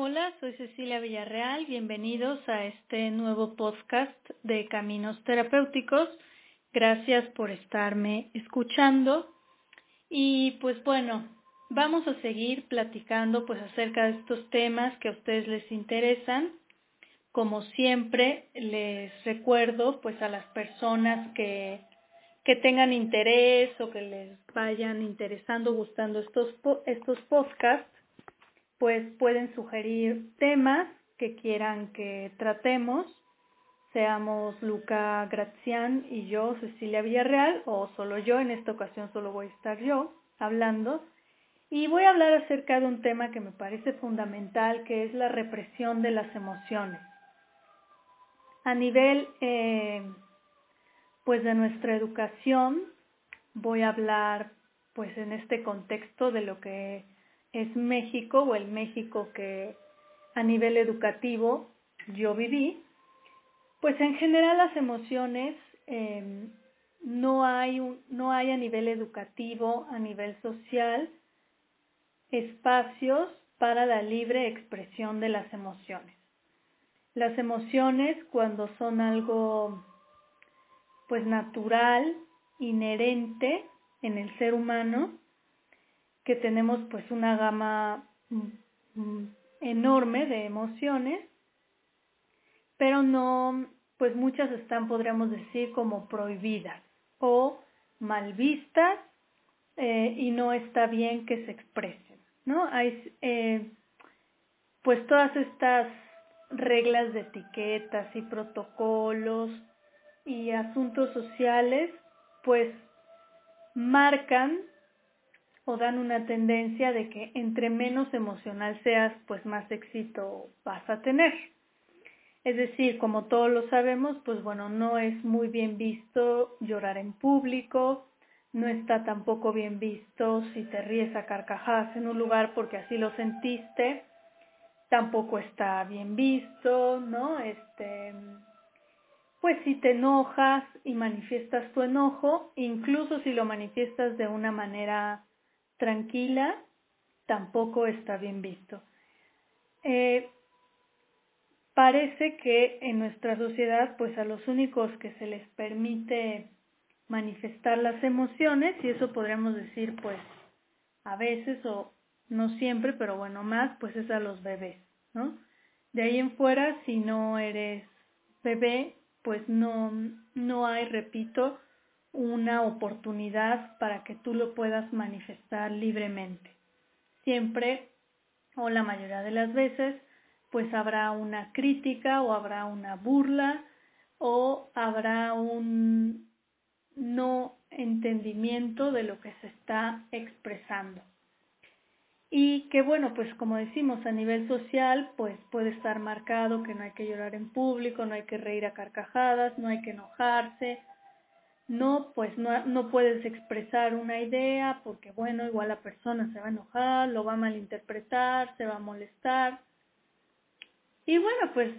Hola, soy Cecilia Villarreal. Bienvenidos a este nuevo podcast de Caminos Terapéuticos. Gracias por estarme escuchando. Y pues bueno, vamos a seguir platicando pues acerca de estos temas que a ustedes les interesan. Como siempre, les recuerdo pues a las personas que, que tengan interés o que les vayan interesando, gustando estos, estos podcasts, pues pueden sugerir temas que quieran que tratemos, seamos Luca Grazian y yo, Cecilia Villarreal, o solo yo, en esta ocasión solo voy a estar yo hablando, y voy a hablar acerca de un tema que me parece fundamental, que es la represión de las emociones. A nivel, eh, pues, de nuestra educación, voy a hablar, pues, en este contexto de lo que es México o el México que a nivel educativo yo viví, pues en general las emociones eh, no, hay no hay a nivel educativo, a nivel social, espacios para la libre expresión de las emociones. Las emociones cuando son algo pues natural, inherente en el ser humano, que tenemos pues una gama mm, mm, enorme de emociones, pero no, pues muchas están, podríamos decir, como prohibidas o mal vistas eh, y no está bien que se expresen, ¿no? Hay, eh, pues todas estas reglas de etiquetas y protocolos y asuntos sociales, pues marcan o dan una tendencia de que entre menos emocional seas, pues más éxito vas a tener. Es decir, como todos lo sabemos, pues bueno, no es muy bien visto llorar en público, no está tampoco bien visto si te ríes a carcajadas en un lugar porque así lo sentiste, tampoco está bien visto, ¿no? Este, pues si te enojas y manifiestas tu enojo, incluso si lo manifiestas de una manera tranquila tampoco está bien visto. Eh, parece que en nuestra sociedad, pues a los únicos que se les permite manifestar las emociones, y eso podríamos decir, pues a veces o no siempre, pero bueno, más, pues es a los bebés, ¿no? De ahí en fuera, si no eres bebé, pues no, no hay, repito, una oportunidad para que tú lo puedas manifestar libremente. Siempre o la mayoría de las veces pues habrá una crítica o habrá una burla o habrá un no entendimiento de lo que se está expresando. Y que bueno, pues como decimos a nivel social, pues puede estar marcado que no hay que llorar en público, no hay que reír a carcajadas, no hay que enojarse, no, pues no, no puedes expresar una idea porque, bueno, igual la persona se va a enojar, lo va a malinterpretar, se va a molestar. Y bueno, pues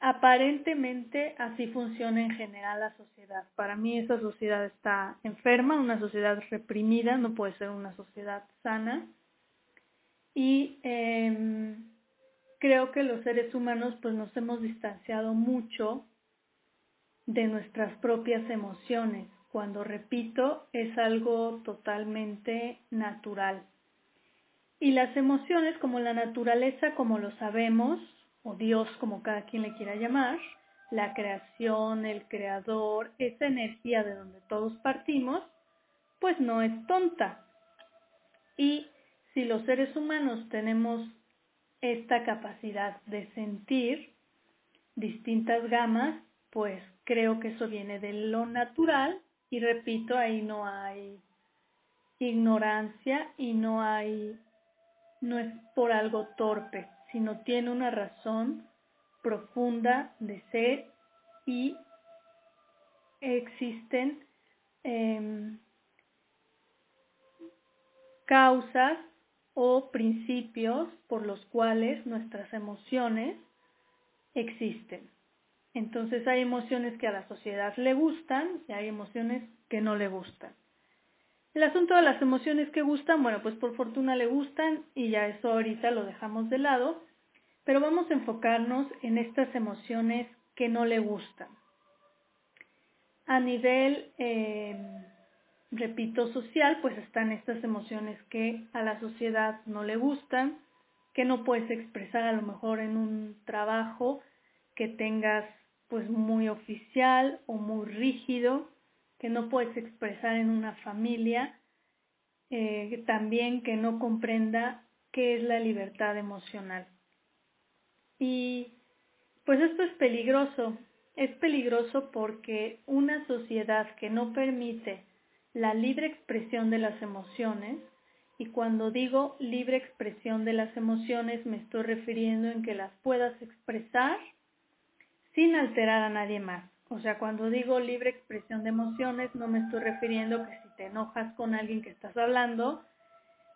aparentemente así funciona en general la sociedad. Para mí esa sociedad está enferma, una sociedad reprimida, no puede ser una sociedad sana. Y eh, creo que los seres humanos pues nos hemos distanciado mucho de nuestras propias emociones, cuando repito, es algo totalmente natural. Y las emociones, como la naturaleza, como lo sabemos, o Dios, como cada quien le quiera llamar, la creación, el creador, esa energía de donde todos partimos, pues no es tonta. Y si los seres humanos tenemos esta capacidad de sentir distintas gamas, pues creo que eso viene de lo natural y repito, ahí no hay ignorancia y no hay no es por algo torpe, sino tiene una razón profunda de ser y existen em, causas o principios por los cuales nuestras emociones existen. Entonces hay emociones que a la sociedad le gustan y hay emociones que no le gustan. El asunto de las emociones que gustan, bueno, pues por fortuna le gustan y ya eso ahorita lo dejamos de lado, pero vamos a enfocarnos en estas emociones que no le gustan. A nivel, eh, repito, social, pues están estas emociones que a la sociedad no le gustan, que no puedes expresar a lo mejor en un trabajo que tengas pues muy oficial o muy rígido, que no puedes expresar en una familia, eh, también que no comprenda qué es la libertad emocional. Y pues esto es peligroso, es peligroso porque una sociedad que no permite la libre expresión de las emociones, y cuando digo libre expresión de las emociones me estoy refiriendo en que las puedas expresar sin alterar a nadie más. O sea, cuando digo libre expresión de emociones, no me estoy refiriendo que si te enojas con alguien que estás hablando,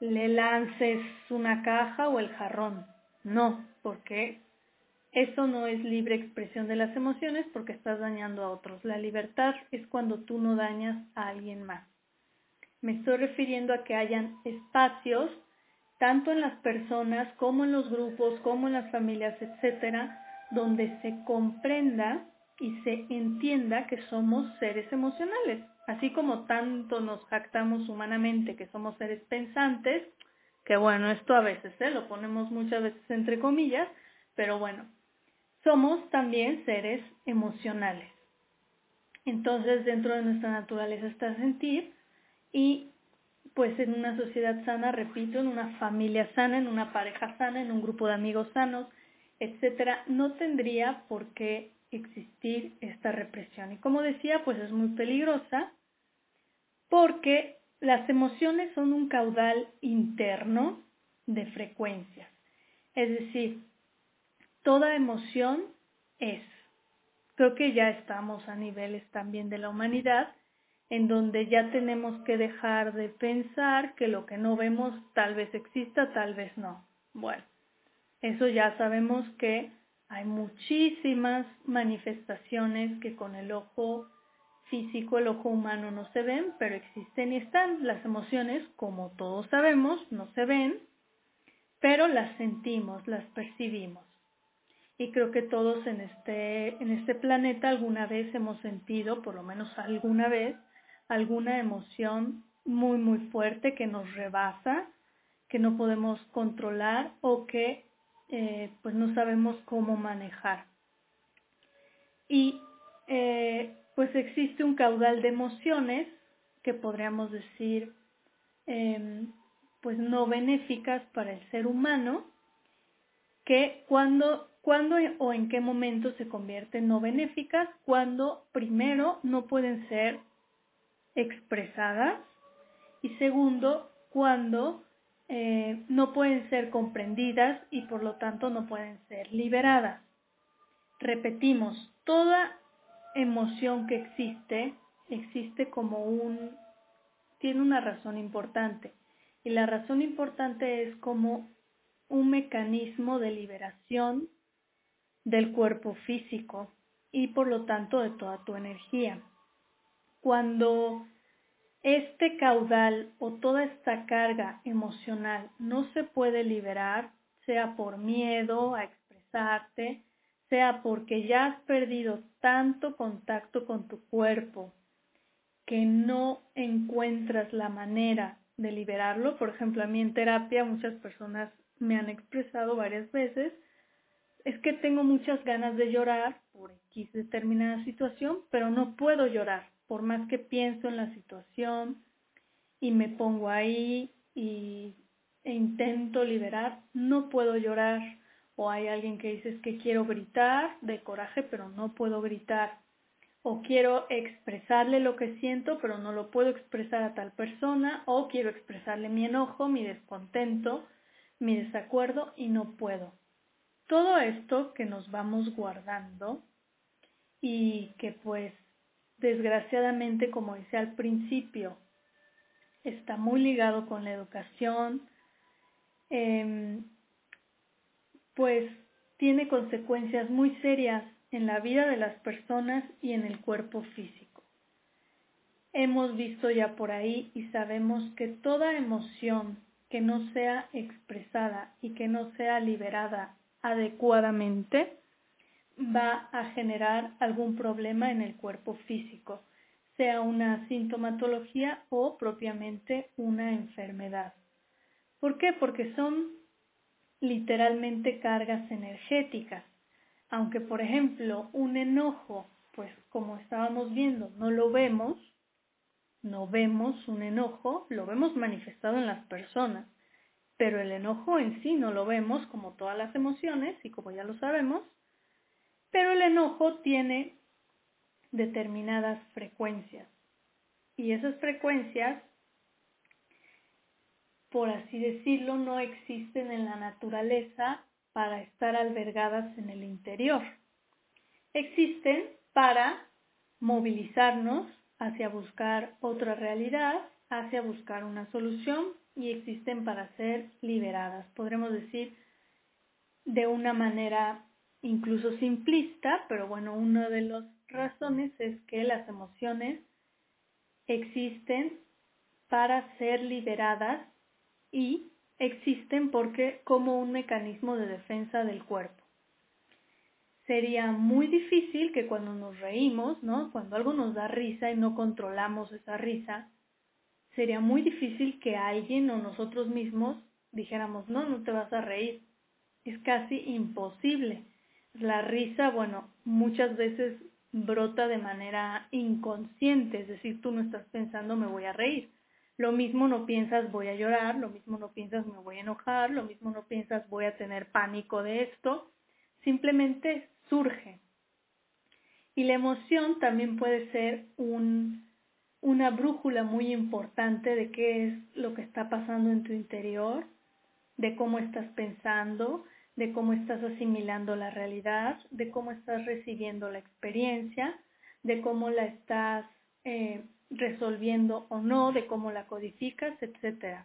le lances una caja o el jarrón. No, porque eso no es libre expresión de las emociones porque estás dañando a otros. La libertad es cuando tú no dañas a alguien más. Me estoy refiriendo a que hayan espacios, tanto en las personas como en los grupos, como en las familias, etcétera, donde se comprenda y se entienda que somos seres emocionales. Así como tanto nos jactamos humanamente que somos seres pensantes, que bueno, esto a veces ¿eh? lo ponemos muchas veces entre comillas, pero bueno, somos también seres emocionales. Entonces, dentro de nuestra naturaleza está sentir y pues en una sociedad sana, repito, en una familia sana, en una pareja sana, en un grupo de amigos sanos, etcétera, no tendría por qué existir esta represión. Y como decía, pues es muy peligrosa porque las emociones son un caudal interno de frecuencias. Es decir, toda emoción es. Creo que ya estamos a niveles también de la humanidad en donde ya tenemos que dejar de pensar que lo que no vemos tal vez exista, tal vez no. Bueno, eso ya sabemos que hay muchísimas manifestaciones que con el ojo físico, el ojo humano no se ven, pero existen y están. Las emociones, como todos sabemos, no se ven, pero las sentimos, las percibimos. Y creo que todos en este, en este planeta alguna vez hemos sentido, por lo menos alguna vez, alguna emoción muy, muy fuerte que nos rebasa, que no podemos controlar o que eh, pues no sabemos cómo manejar. Y eh, pues existe un caudal de emociones que podríamos decir em, pues no benéficas para el ser humano, que cuando, cuando o en qué momento se convierten no benéficas, cuando primero no pueden ser expresadas y segundo, cuando eh, no pueden ser comprendidas y por lo tanto no pueden ser liberadas. Repetimos, toda emoción que existe existe como un, tiene una razón importante y la razón importante es como un mecanismo de liberación del cuerpo físico y por lo tanto de toda tu energía. Cuando este caudal o toda esta carga emocional no se puede liberar, sea por miedo a expresarte, sea porque ya has perdido tanto contacto con tu cuerpo que no encuentras la manera de liberarlo. Por ejemplo, a mí en terapia muchas personas me han expresado varias veces, es que tengo muchas ganas de llorar por X determinada situación, pero no puedo llorar por más que pienso en la situación y me pongo ahí y, e intento liberar, no puedo llorar. O hay alguien que dice que quiero gritar de coraje, pero no puedo gritar. O quiero expresarle lo que siento, pero no lo puedo expresar a tal persona. O quiero expresarle mi enojo, mi descontento, mi desacuerdo y no puedo. Todo esto que nos vamos guardando y que pues desgraciadamente, como decía al principio, está muy ligado con la educación, em, pues tiene consecuencias muy serias en la vida de las personas y en el cuerpo físico. Hemos visto ya por ahí y sabemos que toda emoción que no sea expresada y que no sea liberada adecuadamente va a generar algún problema en el cuerpo físico, sea una sintomatología o propiamente una enfermedad. ¿Por qué? Porque son literalmente cargas energéticas. Aunque, por ejemplo, un enojo, pues como estábamos viendo, no lo vemos, no vemos un enojo, lo vemos manifestado en las personas, pero el enojo en sí no lo vemos como todas las emociones y como ya lo sabemos, pero el enojo tiene determinadas frecuencias y esas frecuencias, por así decirlo, no existen en la naturaleza para estar albergadas en el interior. Existen para movilizarnos hacia buscar otra realidad, hacia buscar una solución y existen para ser liberadas. Podremos decir de una manera incluso simplista, pero bueno, una de las razones es que las emociones existen para ser liberadas y existen porque como un mecanismo de defensa del cuerpo. Sería muy difícil que cuando nos reímos, ¿no? Cuando algo nos da risa y no controlamos esa risa, sería muy difícil que alguien o nosotros mismos dijéramos, no, no te vas a reír. Es casi imposible la risa, bueno, muchas veces brota de manera inconsciente, es decir, tú no estás pensando me voy a reír. Lo mismo no piensas voy a llorar, lo mismo no piensas me voy a enojar, lo mismo no piensas voy a tener pánico de esto, simplemente surge. Y la emoción también puede ser un, una brújula muy importante de qué es lo que está pasando en tu interior, de cómo estás pensando, de cómo estás asimilando la realidad, de cómo estás recibiendo la experiencia, de cómo la estás eh, resolviendo o no, de cómo la codificas, etc.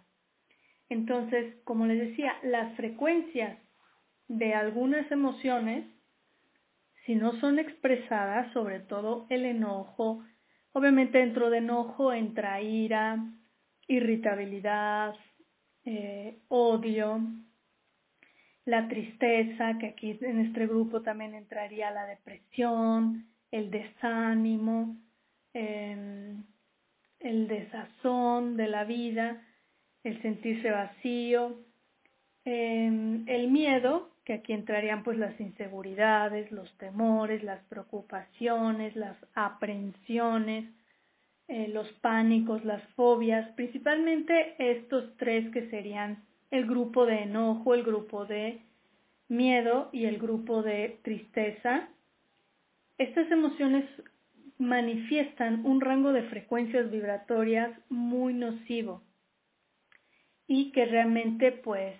Entonces, como les decía, las frecuencias de algunas emociones, si no son expresadas, sobre todo el enojo, obviamente dentro de enojo entra ira, irritabilidad, eh, odio, la tristeza, que aquí en este grupo también entraría la depresión, el desánimo, em, el desazón de la vida, el sentirse vacío, em, el miedo, que aquí entrarían pues las inseguridades, los temores, las preocupaciones, las aprensiones, eh, los pánicos, las fobias, principalmente estos tres que serían el grupo de enojo, el grupo de miedo y el grupo de tristeza. Estas emociones manifiestan un rango de frecuencias vibratorias muy nocivo y que realmente pues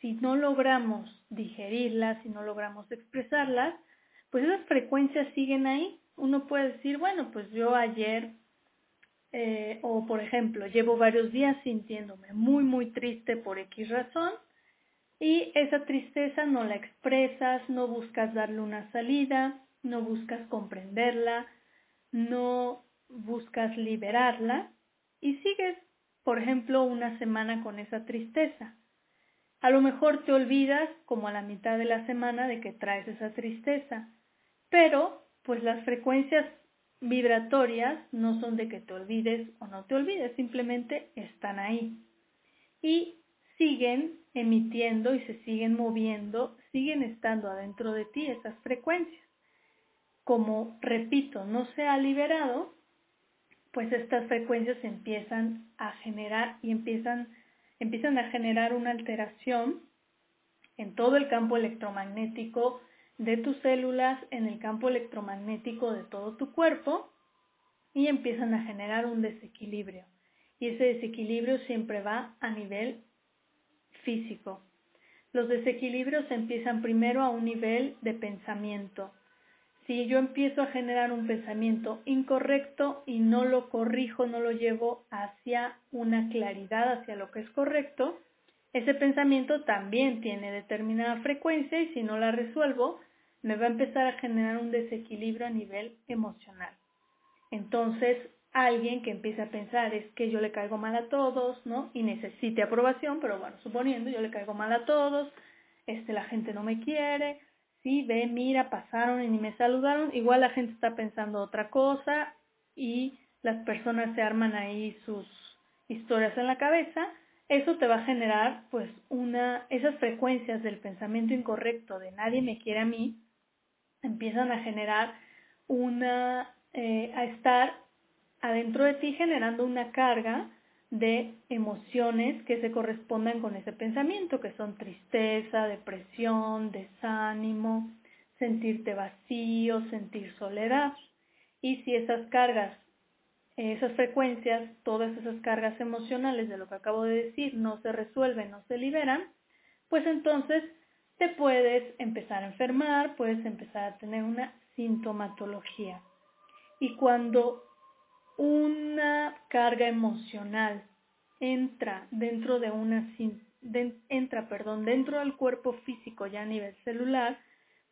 si no logramos digerirlas, si no logramos expresarlas, pues esas frecuencias siguen ahí. Uno puede decir, bueno, pues yo ayer eh, o por ejemplo, llevo varios días sintiéndome muy, muy triste por X razón y esa tristeza no la expresas, no buscas darle una salida, no buscas comprenderla, no buscas liberarla y sigues, por ejemplo, una semana con esa tristeza. A lo mejor te olvidas como a la mitad de la semana de que traes esa tristeza, pero pues las frecuencias vibratorias no son de que te olvides o no te olvides, simplemente están ahí. Y siguen emitiendo y se siguen moviendo, siguen estando adentro de ti esas frecuencias. Como, repito, no se ha liberado, pues estas frecuencias empiezan a generar y empiezan, empiezan a generar una alteración en todo el campo electromagnético de tus células en el campo electromagnético de todo tu cuerpo y empiezan a generar un desequilibrio. Y ese desequilibrio siempre va a nivel físico. Los desequilibrios empiezan primero a un nivel de pensamiento. Si yo empiezo a generar un pensamiento incorrecto y no lo corrijo, no lo llevo hacia una claridad, hacia lo que es correcto, ese pensamiento también tiene determinada frecuencia y si no la resuelvo, me va a empezar a generar un desequilibrio a nivel emocional. Entonces, alguien que empieza a pensar es que yo le caigo mal a todos, ¿no? Y necesite aprobación, pero bueno, suponiendo yo le caigo mal a todos, este, la gente no me quiere, sí, ve, mira, pasaron y ni me saludaron, igual la gente está pensando otra cosa y las personas se arman ahí sus historias en la cabeza, eso te va a generar pues una, esas frecuencias del pensamiento incorrecto de nadie me quiere a mí, empiezan a generar una, eh, a estar adentro de ti generando una carga de emociones que se correspondan con ese pensamiento, que son tristeza, depresión, desánimo, sentirte vacío, sentir soledad. Y si esas cargas, esas frecuencias, todas esas cargas emocionales de lo que acabo de decir no se resuelven, no se liberan, pues entonces te puedes empezar a enfermar, puedes empezar a tener una sintomatología. Y cuando una carga emocional entra dentro de una entra, perdón, dentro del cuerpo físico ya a nivel celular,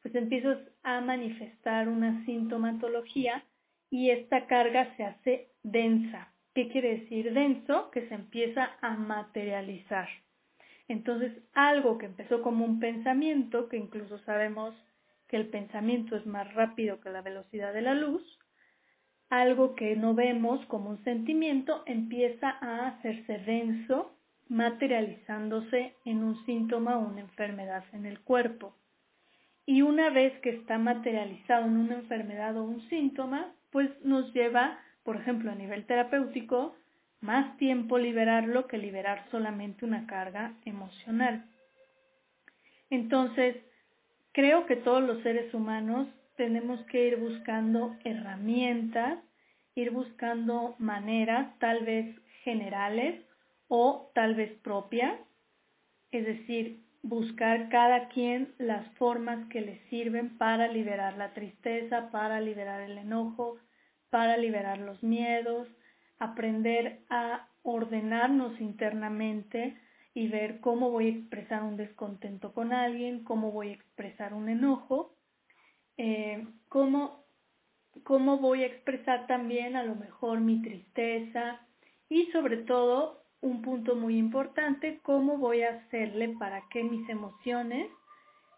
pues empiezas a manifestar una sintomatología y esta carga se hace densa. ¿Qué quiere decir denso? Que se empieza a materializar. Entonces, algo que empezó como un pensamiento, que incluso sabemos que el pensamiento es más rápido que la velocidad de la luz, algo que no vemos como un sentimiento empieza a hacerse denso, materializándose en un síntoma o una enfermedad en el cuerpo. Y una vez que está materializado en una enfermedad o un síntoma, pues nos lleva, por ejemplo, a nivel terapéutico, más tiempo liberarlo que liberar solamente una carga emocional. Entonces, creo que todos los seres humanos tenemos que ir buscando herramientas, ir buscando maneras tal vez generales o tal vez propias, es decir, buscar cada quien las formas que le sirven para liberar la tristeza, para liberar el enojo, para liberar los miedos, aprender a ordenarnos internamente y ver cómo voy a expresar un descontento con alguien, cómo voy a expresar un enojo eh, cómo, cómo voy a expresar también a lo mejor mi tristeza y sobre todo un punto muy importante, cómo voy a hacerle para que mis emociones,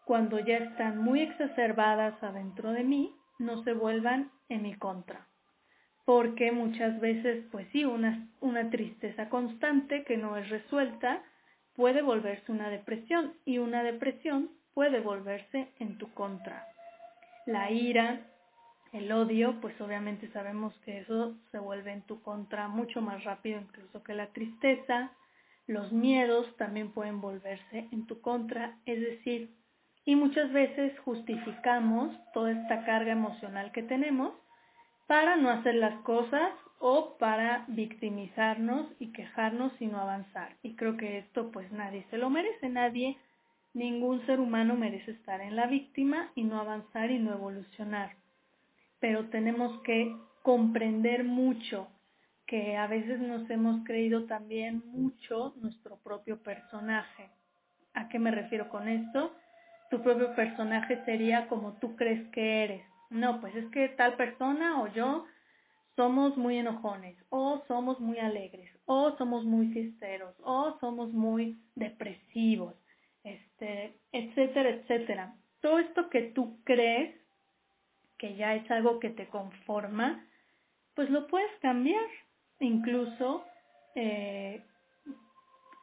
cuando ya están muy exacerbadas adentro de mí, no se vuelvan en mi contra. Porque muchas veces, pues sí, una, una tristeza constante que no es resuelta puede volverse una depresión y una depresión puede volverse en tu contra la ira, el odio, pues obviamente sabemos que eso se vuelve en tu contra mucho más rápido incluso que la tristeza. Los miedos también pueden volverse en tu contra, es decir, y muchas veces justificamos toda esta carga emocional que tenemos para no hacer las cosas o para victimizarnos y quejarnos y no avanzar. Y creo que esto pues nadie se lo merece, nadie Ningún ser humano merece estar en la víctima y no avanzar y no evolucionar. Pero tenemos que comprender mucho que a veces nos hemos creído también mucho nuestro propio personaje. ¿A qué me refiero con esto? Tu propio personaje sería como tú crees que eres. No, pues es que tal persona o yo somos muy enojones, o somos muy alegres, o somos muy fiesteros, o somos muy depresivos este, etcétera, etcétera. Todo esto que tú crees que ya es algo que te conforma, pues lo puedes cambiar. Incluso eh,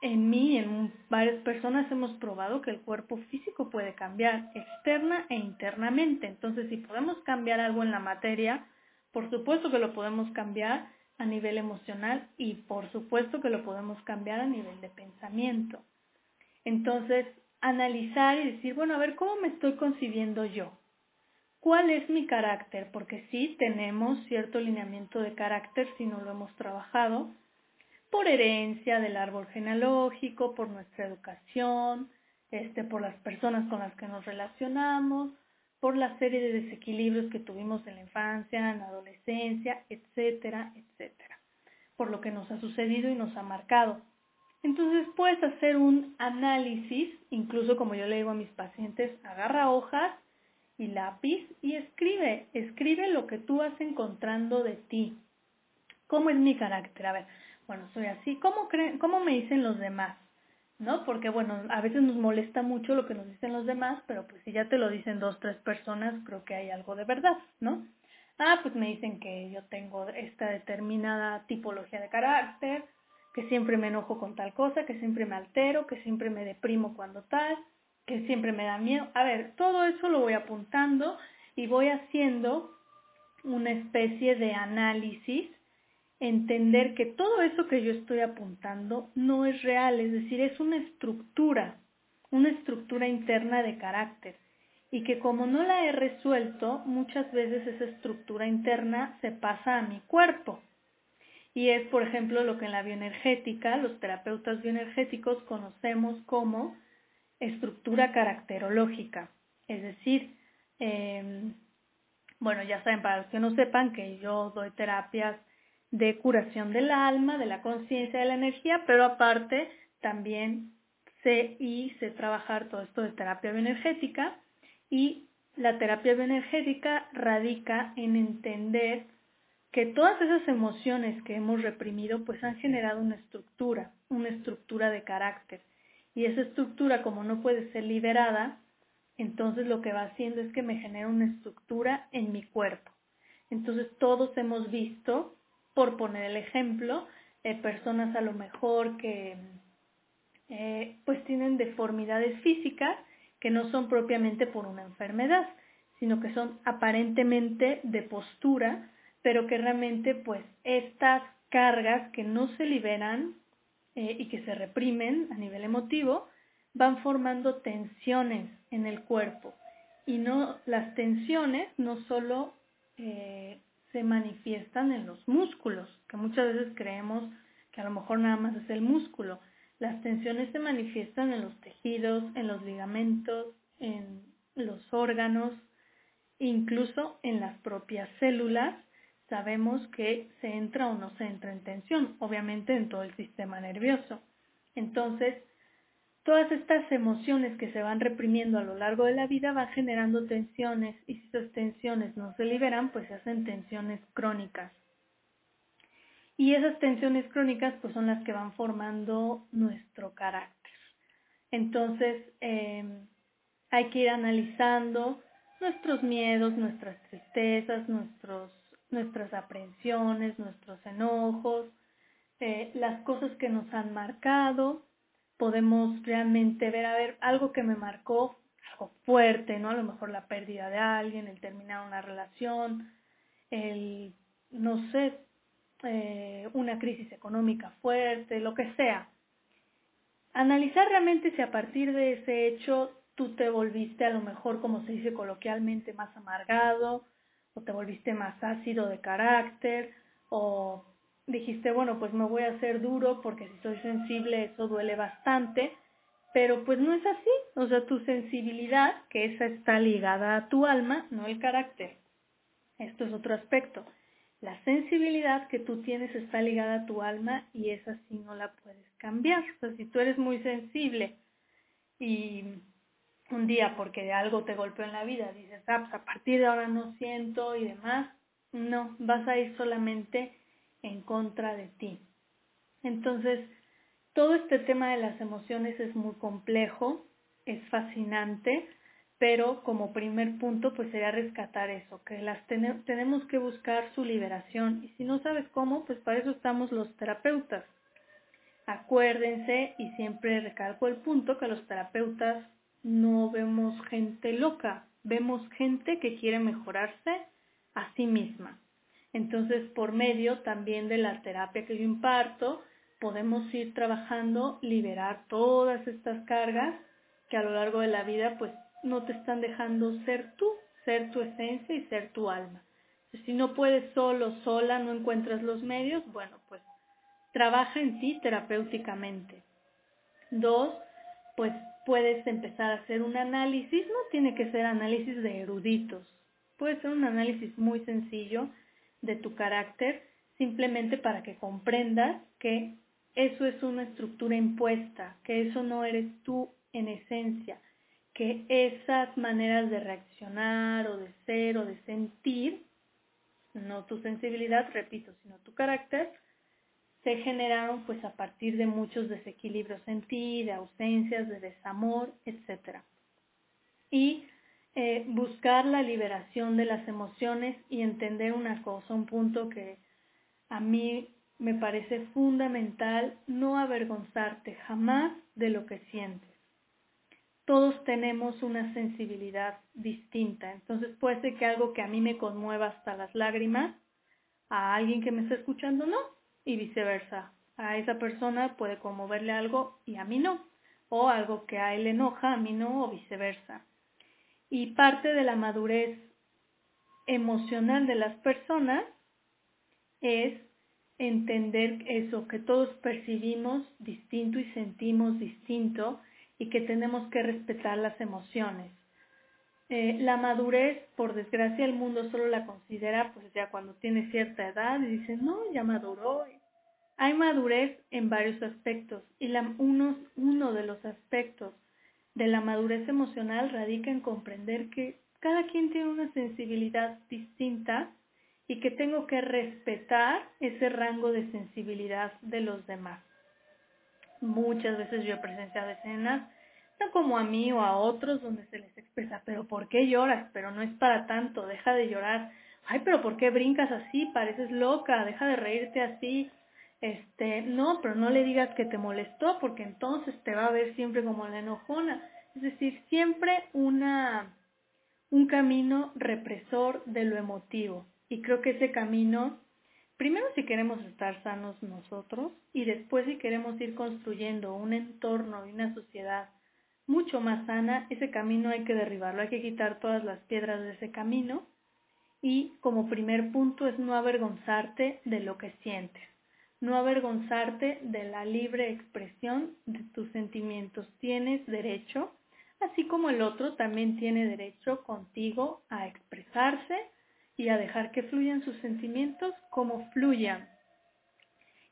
en mí, en varias personas hemos probado que el cuerpo físico puede cambiar externa e internamente. Entonces, si podemos cambiar algo en la materia, por supuesto que lo podemos cambiar a nivel emocional y por supuesto que lo podemos cambiar a nivel de pensamiento. Entonces, analizar y decir, bueno, a ver, ¿cómo me estoy concibiendo yo? ¿Cuál es mi carácter? Porque sí tenemos cierto lineamiento de carácter si no lo hemos trabajado. Por herencia del árbol genealógico, por nuestra educación, este, por las personas con las que nos relacionamos, por la serie de desequilibrios que tuvimos en la infancia, en la adolescencia, etcétera, etcétera, por lo que nos ha sucedido y nos ha marcado. Entonces puedes hacer un análisis, incluso como yo le digo a mis pacientes, agarra hojas y lápiz y escribe, escribe lo que tú vas encontrando de ti. ¿Cómo es mi carácter? A ver, bueno, soy así. ¿Cómo, creen, cómo me dicen los demás? ¿No? Porque, bueno, a veces nos molesta mucho lo que nos dicen los demás, pero pues si ya te lo dicen dos, tres personas, creo que hay algo de verdad, ¿no? Ah, pues me dicen que yo tengo esta determinada tipología de carácter, que siempre me enojo con tal cosa, que siempre me altero, que siempre me deprimo cuando tal, que siempre me da miedo. A ver, todo eso lo voy apuntando y voy haciendo una especie de análisis entender que todo eso que yo estoy apuntando no es real, es decir, es una estructura, una estructura interna de carácter y que como no la he resuelto, muchas veces esa estructura interna se pasa a mi cuerpo. Y es, por ejemplo, lo que en la bioenergética, los terapeutas bioenergéticos conocemos como estructura caracterológica. Es decir, em, bueno, ya saben, para los que no sepan que yo doy terapias de curación del alma, de la conciencia, de la energía, pero aparte también sé y sé trabajar todo esto de terapia bioenergética y la terapia bioenergética radica en entender que todas esas emociones que hemos reprimido pues han generado una estructura, una estructura de carácter. Y esa estructura como no puede ser liberada, entonces lo que va haciendo es que me genera una estructura en mi cuerpo. Entonces todos hemos visto por poner el ejemplo, eh, personas a lo mejor que eh, pues tienen deformidades físicas que no son propiamente por una enfermedad, sino que son aparentemente de postura, pero que realmente pues estas cargas que no se liberan eh, y que se reprimen a nivel emotivo van formando tensiones en el cuerpo. Y no las tensiones no solo se manifiestan en los músculos, que muchas veces creemos que a lo mejor nada más es el músculo. Las tensiones se manifiestan en los tejidos, en los ligamentos, en los órganos, incluso en las propias células. Sabemos que se entra o no se entra en tensión, obviamente en todo el sistema nervioso. Entonces, Todas estas emociones que se van reprimiendo a lo largo de la vida van generando tensiones y si esas tensiones no se liberan, pues se hacen tensiones crónicas. Y esas tensiones crónicas pues son las que van formando nuestro carácter. Entonces em, hay que ir analizando nuestros miedos, nuestras tristezas, nuestros, nuestras aprensiones, nuestros enojos, eh, las cosas que nos han marcado podemos realmente ver, a ver, algo que me marcó, algo fuerte, ¿no? A lo mejor la pérdida de alguien, el terminar una relación, el, no sé, eh, una crisis económica fuerte, lo que sea. Analizar realmente si a partir de ese hecho tú te volviste a lo mejor, como se dice coloquialmente, más amargado, o te volviste más ácido de carácter, o dijiste, bueno, pues me voy a hacer duro porque si soy sensible eso duele bastante, pero pues no es así, o sea, tu sensibilidad, que esa está ligada a tu alma, no el carácter. Esto es otro aspecto. La sensibilidad que tú tienes está ligada a tu alma y esa sí no la puedes cambiar. O sea, si tú eres muy sensible y un día porque algo te golpeó en la vida dices, ah, pues a partir de ahora no siento y demás, no, vas a ir solamente en contra de ti. Entonces, todo este tema de las emociones es muy complejo, es fascinante, pero como primer punto pues sería rescatar eso, que las tenemos que buscar su liberación y si no sabes cómo, pues para eso estamos los terapeutas. Acuérdense y siempre recalco el punto que los terapeutas no vemos gente loca, vemos gente que quiere mejorarse a sí misma. Entonces, por medio también de la terapia que yo imparto, podemos ir trabajando, liberar todas estas cargas que a lo largo de la vida pues no te están dejando ser tú, ser tu esencia y ser tu alma. Si no puedes solo, sola, no encuentras los medios, bueno, pues trabaja en ti terapéuticamente. Dos, pues puedes empezar a hacer un análisis, no tiene que ser análisis de eruditos, puede ser un análisis muy sencillo de tu carácter, simplemente para que comprendas que eso es una estructura impuesta, que eso no eres tú en esencia, que esas maneras de reaccionar o de ser o de sentir, no tu sensibilidad, repito, sino tu carácter, se generaron pues a partir de muchos desequilibrios en ti, de ausencias, de desamor, etc. Y eh, buscar la liberación de las emociones y entender una cosa, un punto que a mí me parece fundamental, no avergonzarte jamás de lo que sientes. Todos tenemos una sensibilidad distinta, entonces puede ser que algo que a mí me conmueva hasta las lágrimas, a alguien que me está escuchando no, y viceversa. A esa persona puede conmoverle algo y a mí no. O algo que a él le enoja, a mí no, o viceversa. Y parte de la madurez emocional de las personas es entender eso, que todos percibimos distinto y sentimos distinto y que tenemos que respetar las emociones. Eh, la madurez, por desgracia, el mundo solo la considera pues ya cuando tiene cierta edad y dice, no, ya maduró. Hay madurez en varios aspectos y la, uno, uno de los aspectos de la madurez emocional radica en comprender que cada quien tiene una sensibilidad distinta y que tengo que respetar ese rango de sensibilidad de los demás. Muchas veces yo he presenciado escenas no como a mí o a otros donde se les expresa, pero ¿por qué lloras? Pero no es para tanto, deja de llorar. Ay, pero ¿por qué brincas así? Pareces loca, deja de reírte así. Este, no, pero no le digas que te molestó porque entonces te va a ver siempre como la enojona. Es decir, siempre una un camino represor de lo emotivo. Y creo que ese camino, primero si queremos estar sanos nosotros y después si queremos ir construyendo un entorno y una sociedad mucho más sana, ese camino hay que derribarlo, hay que quitar todas las piedras de ese camino y como primer punto es no avergonzarte de lo que sientes, no avergonzarte de la libre expresión de tus sentimientos. Tienes derecho, así como el otro también tiene derecho contigo a expresarse y a dejar que fluyan sus sentimientos como fluyan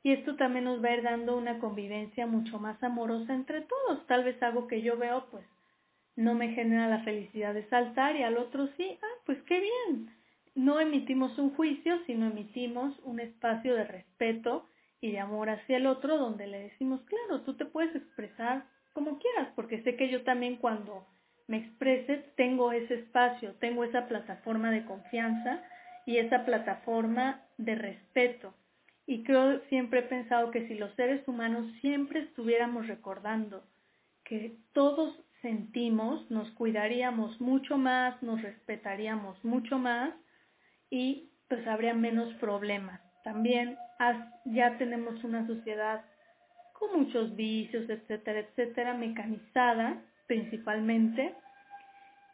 y esto también nos va a ir dando una convivencia mucho más amorosa entre todos. Tal vez algo que yo veo pues no me genera la felicidad de saltar y al otro sí, ah, pues qué bien. No emitimos un juicio, sino emitimos un espacio de respeto y de amor hacia el otro donde le decimos, claro, tú te puedes expresar como quieras, porque sé que yo también cuando me exprese tengo ese espacio, tengo esa plataforma de confianza y esa plataforma de respeto. Y creo, siempre he pensado que si los seres humanos siempre estuviéramos recordando que todos sentimos, nos cuidaríamos mucho más, nos respetaríamos mucho más y pues habría menos problemas. También ya tenemos una sociedad con muchos vicios, etcétera, etcétera, mecanizada principalmente.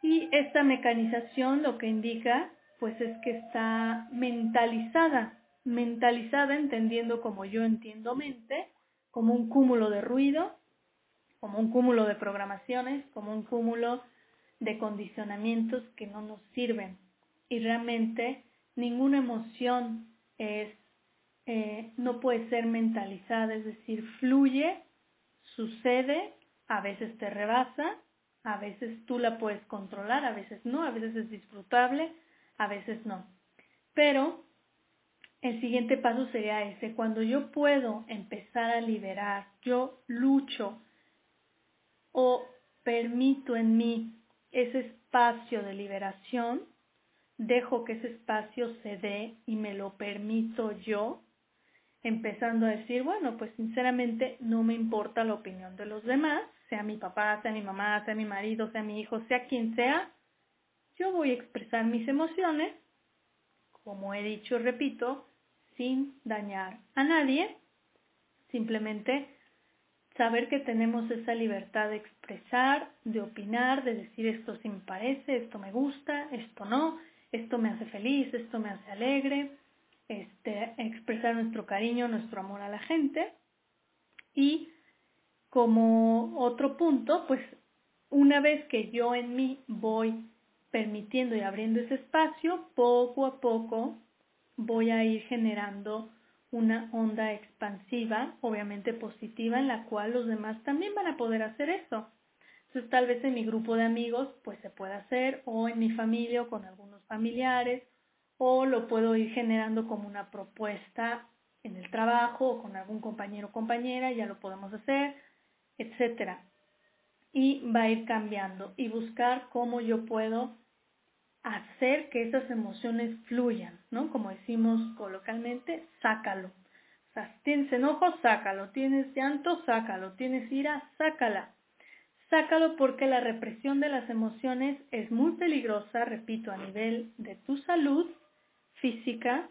Y esta mecanización lo que indica pues es que está mentalizada mentalizada, entendiendo como yo entiendo mente, como un cúmulo de ruido, como un cúmulo de programaciones, como un cúmulo de condicionamientos que no nos sirven. Y realmente ninguna emoción es, eh, no puede ser mentalizada, es decir, fluye, sucede, a veces te rebasa, a veces tú la puedes controlar, a veces no, a veces es disfrutable, a veces no. Pero el siguiente paso sería ese. Cuando yo puedo empezar a liberar, yo lucho o permito en mí ese espacio de liberación, dejo que ese espacio se dé y me lo permito yo, empezando a decir, bueno, pues sinceramente no me importa la opinión de los demás, sea mi papá, sea mi mamá, sea mi marido, sea mi hijo, sea quien sea, yo voy a expresar mis emociones, como he dicho, repito, sin dañar a nadie, simplemente saber que tenemos esa libertad de expresar, de opinar, de decir esto sí me parece, esto me gusta, esto no, esto me hace feliz, esto me hace alegre, este, expresar nuestro cariño, nuestro amor a la gente. Y como otro punto, pues una vez que yo en mí voy permitiendo y abriendo ese espacio, poco a poco voy a ir generando una onda expansiva, obviamente positiva, en la cual los demás también van a poder hacer eso. Entonces tal vez en mi grupo de amigos pues se puede hacer o en mi familia o con algunos familiares o lo puedo ir generando como una propuesta en el trabajo o con algún compañero o compañera, ya lo podemos hacer, etcétera. Y va a ir cambiando y buscar cómo yo puedo hacer que esas emociones fluyan, ¿no? Como decimos coloquialmente, sácalo. O sea, tienes enojo, sácalo. Tienes llanto, sácalo. Tienes ira, sácala. Sácalo porque la represión de las emociones es muy peligrosa, repito, a nivel de tu salud física,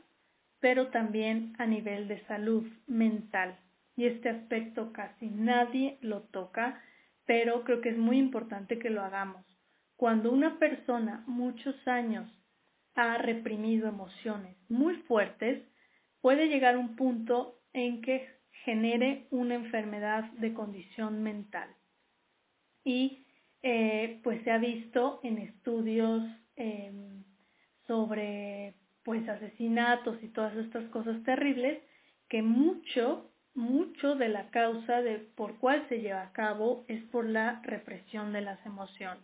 pero también a nivel de salud mental. Y este aspecto casi nadie lo toca, pero creo que es muy importante que lo hagamos. Cuando una persona muchos años ha reprimido emociones muy fuertes, puede llegar un punto en que genere una enfermedad de condición mental y eh, pues se ha visto en estudios em, sobre pues asesinatos y todas estas cosas terribles que mucho mucho de la causa de por cuál se lleva a cabo es por la represión de las emociones.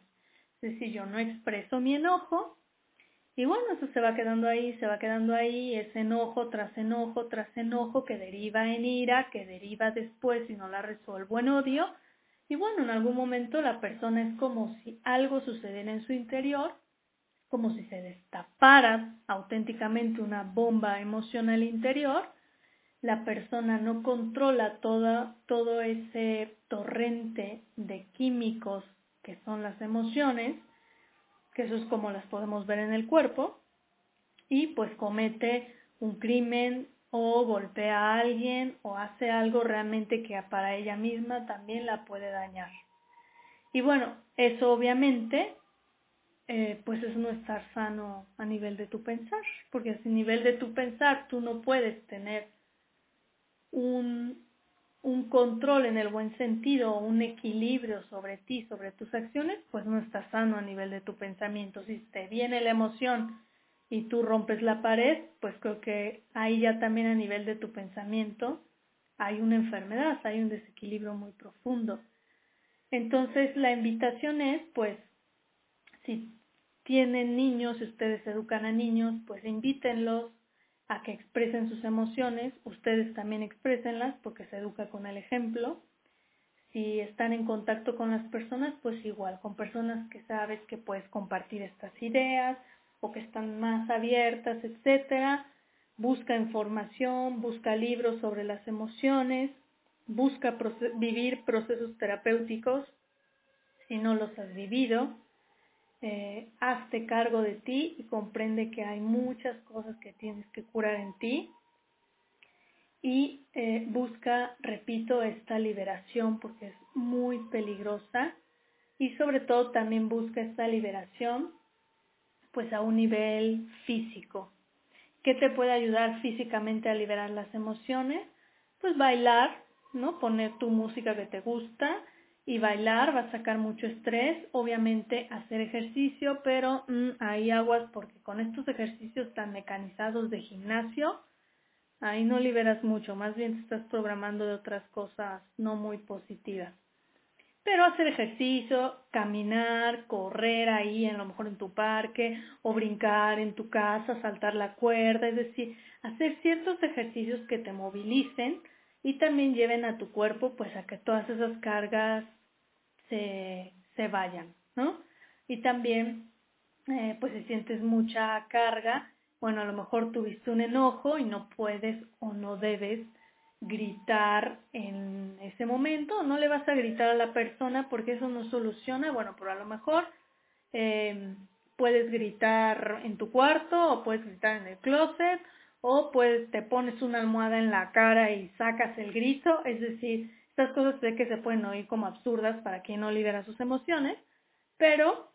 Es decir, yo no expreso mi enojo y bueno, eso se va quedando ahí, se va quedando ahí, es enojo tras enojo tras enojo que deriva en ira, que deriva después, si no la resuelvo, en odio, y bueno, en algún momento la persona es como si algo sucediera en su interior, como si se destapara auténticamente una bomba emocional interior. La persona no controla toda, todo ese torrente de químicos que son las emociones, que eso es como las podemos ver en el cuerpo, y pues comete un crimen o golpea a alguien o hace algo realmente que para ella misma también la puede dañar. Y bueno, eso obviamente eh, pues es no estar sano a nivel de tu pensar, porque a nivel de tu pensar tú no puedes tener un, un control en el buen sentido un equilibrio sobre ti, sobre tus acciones, pues no estás sano a nivel de tu pensamiento. Si te viene la emoción y tú rompes la pared, pues creo que ahí ya también a nivel de tu pensamiento hay una enfermedad, hay un desequilibrio muy profundo. Entonces la invitación es, pues, si tienen niños, si ustedes educan a niños, pues invítenlos a que expresen sus emociones, ustedes también exprésenlas porque se educa con el ejemplo. Si están en contacto con las personas, pues igual, con personas que sabes que puedes compartir estas ideas, que están más abiertas, etcétera. Busca información, busca libros sobre las emociones, busca vivir procesos terapéuticos si no los has vivido. Eh, hazte cargo de ti y comprende que hay muchas cosas que tienes que curar en ti. Y eh, busca, repito, esta liberación porque es muy peligrosa. Y sobre todo también busca esta liberación pues a un nivel físico. ¿Qué te puede ayudar físicamente a liberar las emociones? Pues bailar, ¿no? Poner tu música que te gusta y bailar va a sacar mucho estrés, obviamente hacer ejercicio, pero mm, hay aguas porque con estos ejercicios tan mecanizados de gimnasio, ahí no liberas mucho, más bien te estás programando de otras cosas no muy positivas. Pero hacer ejercicio, caminar, correr ahí, a lo mejor en tu parque, o brincar en tu casa, saltar la cuerda, es decir, hacer ciertos ejercicios que te movilicen y también lleven a tu cuerpo pues a que todas esas cargas se, se vayan, ¿no? Y también eh, pues si sientes mucha carga, bueno, a lo mejor tuviste un enojo y no puedes o no debes gritar en ese momento, no le vas a gritar a la persona porque eso no soluciona, bueno, pero a lo mejor eh, puedes gritar en tu cuarto o puedes gritar en el closet o pues te pones una almohada en la cara y sacas el grito, es decir, estas cosas sé que se pueden oír como absurdas para quien no libera sus emociones, pero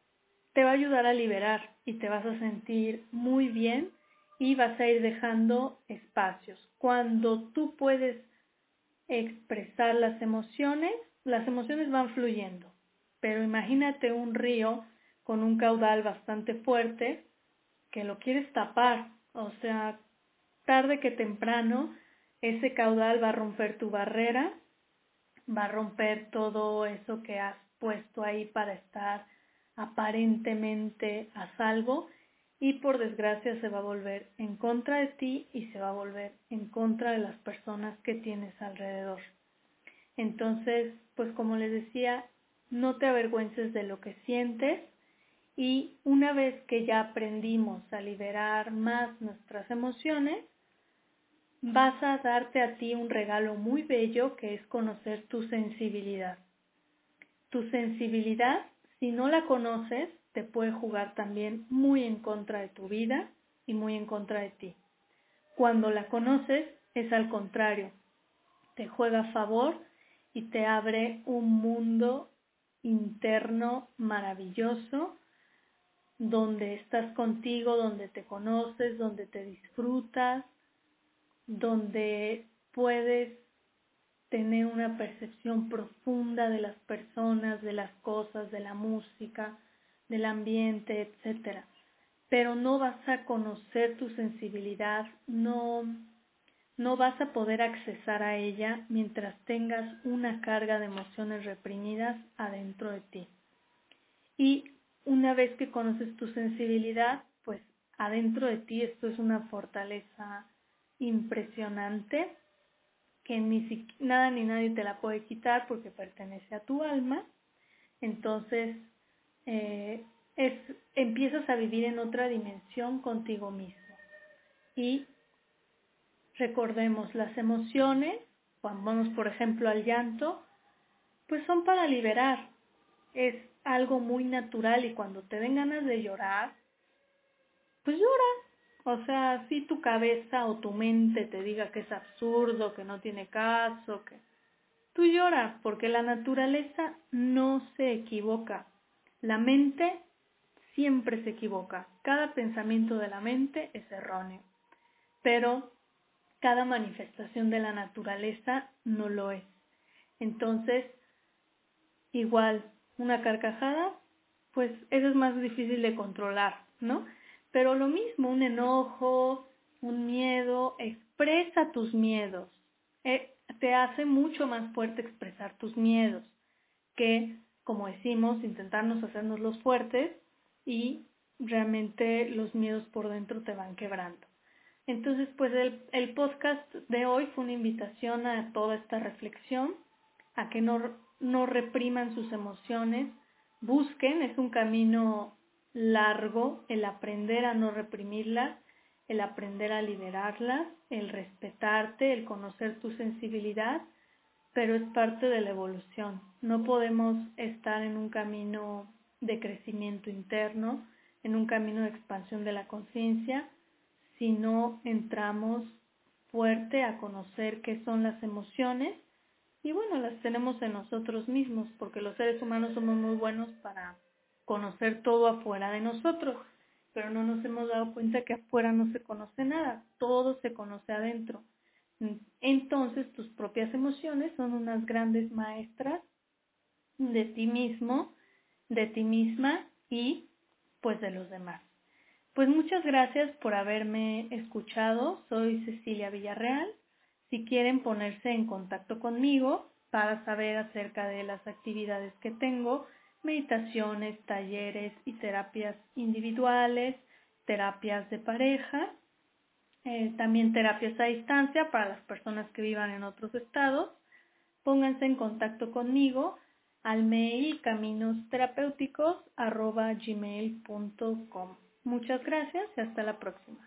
te va a ayudar a liberar y te vas a sentir muy bien y vas a ir dejando espacios. Cuando tú puedes expresar las emociones, las emociones van fluyendo. Pero imagínate un río con un caudal bastante fuerte que lo quieres tapar. O sea, tarde que temprano ese caudal va a romper tu barrera, va a romper todo eso que has puesto ahí para estar aparentemente a salvo y por desgracia se va a volver en contra de ti y se va a volver en contra de las personas que tienes alrededor. Entonces, pues como les decía, no te avergüences de lo que sientes y una vez que ya aprendimos a liberar más nuestras emociones, vas a darte a ti un regalo muy bello que es conocer tu sensibilidad. Tu sensibilidad, si no la conoces, te puede jugar también muy en contra de tu vida y muy en contra de ti. Cuando la conoces es al contrario, te juega a favor y te abre un mundo interno maravilloso donde estás contigo, donde te conoces, donde te disfrutas, donde puedes tener una percepción profunda de las personas, de las cosas, de la música, del ambiente, etcétera. Pero no vas a conocer tu sensibilidad, no, no vas a poder accesar a ella mientras tengas una carga de emociones reprimidas adentro de ti. Y una vez que conoces tu sensibilidad, pues adentro de ti esto es una fortaleza impresionante que ni nada ni nadie te la puede quitar porque pertenece a tu alma. Entonces, eh, es, empiezas a vivir en otra dimensión contigo mismo. Y recordemos, las emociones, cuando vamos por ejemplo al llanto, pues son para liberar. Es algo muy natural y cuando te den ganas de llorar, pues llora. O sea, si tu cabeza o tu mente te diga que es absurdo, que no tiene caso, que tú lloras, porque la naturaleza no se equivoca. La mente siempre se equivoca. Cada pensamiento de la mente es erróneo. Pero cada manifestación de la naturaleza no lo es. Entonces, igual, una carcajada, pues eso es más difícil de controlar, ¿no? Pero lo mismo, un enojo, un miedo, expresa tus miedos. Eh, te hace mucho más fuerte expresar tus miedos que como decimos, intentarnos hacernos los fuertes y realmente los miedos por dentro te van quebrando. Entonces, pues el, el podcast de hoy fue una invitación a toda esta reflexión, a que no, no repriman sus emociones, busquen, es un camino largo el aprender a no reprimirlas, el aprender a liberarlas, el respetarte, el conocer tu sensibilidad pero es parte de la evolución. No podemos estar en un camino de crecimiento interno, en un camino de expansión de la conciencia, si no entramos fuerte a conocer qué son las emociones y bueno, las tenemos en nosotros mismos, porque los seres humanos somos muy buenos para conocer todo afuera de nosotros, pero no nos hemos dado cuenta que afuera no se conoce nada, todo se conoce adentro. Entonces tus propias emociones son unas grandes maestras de ti mismo, de ti misma y pues de los demás. Pues muchas gracias por haberme escuchado. Soy Cecilia Villarreal. Si quieren ponerse en contacto conmigo para saber acerca de las actividades que tengo, meditaciones, talleres y terapias individuales, terapias de pareja, eh, también terapias a distancia para las personas que vivan en otros estados. Pónganse en contacto conmigo al mail caminosterapéuticos.gmail.com. Muchas gracias y hasta la próxima.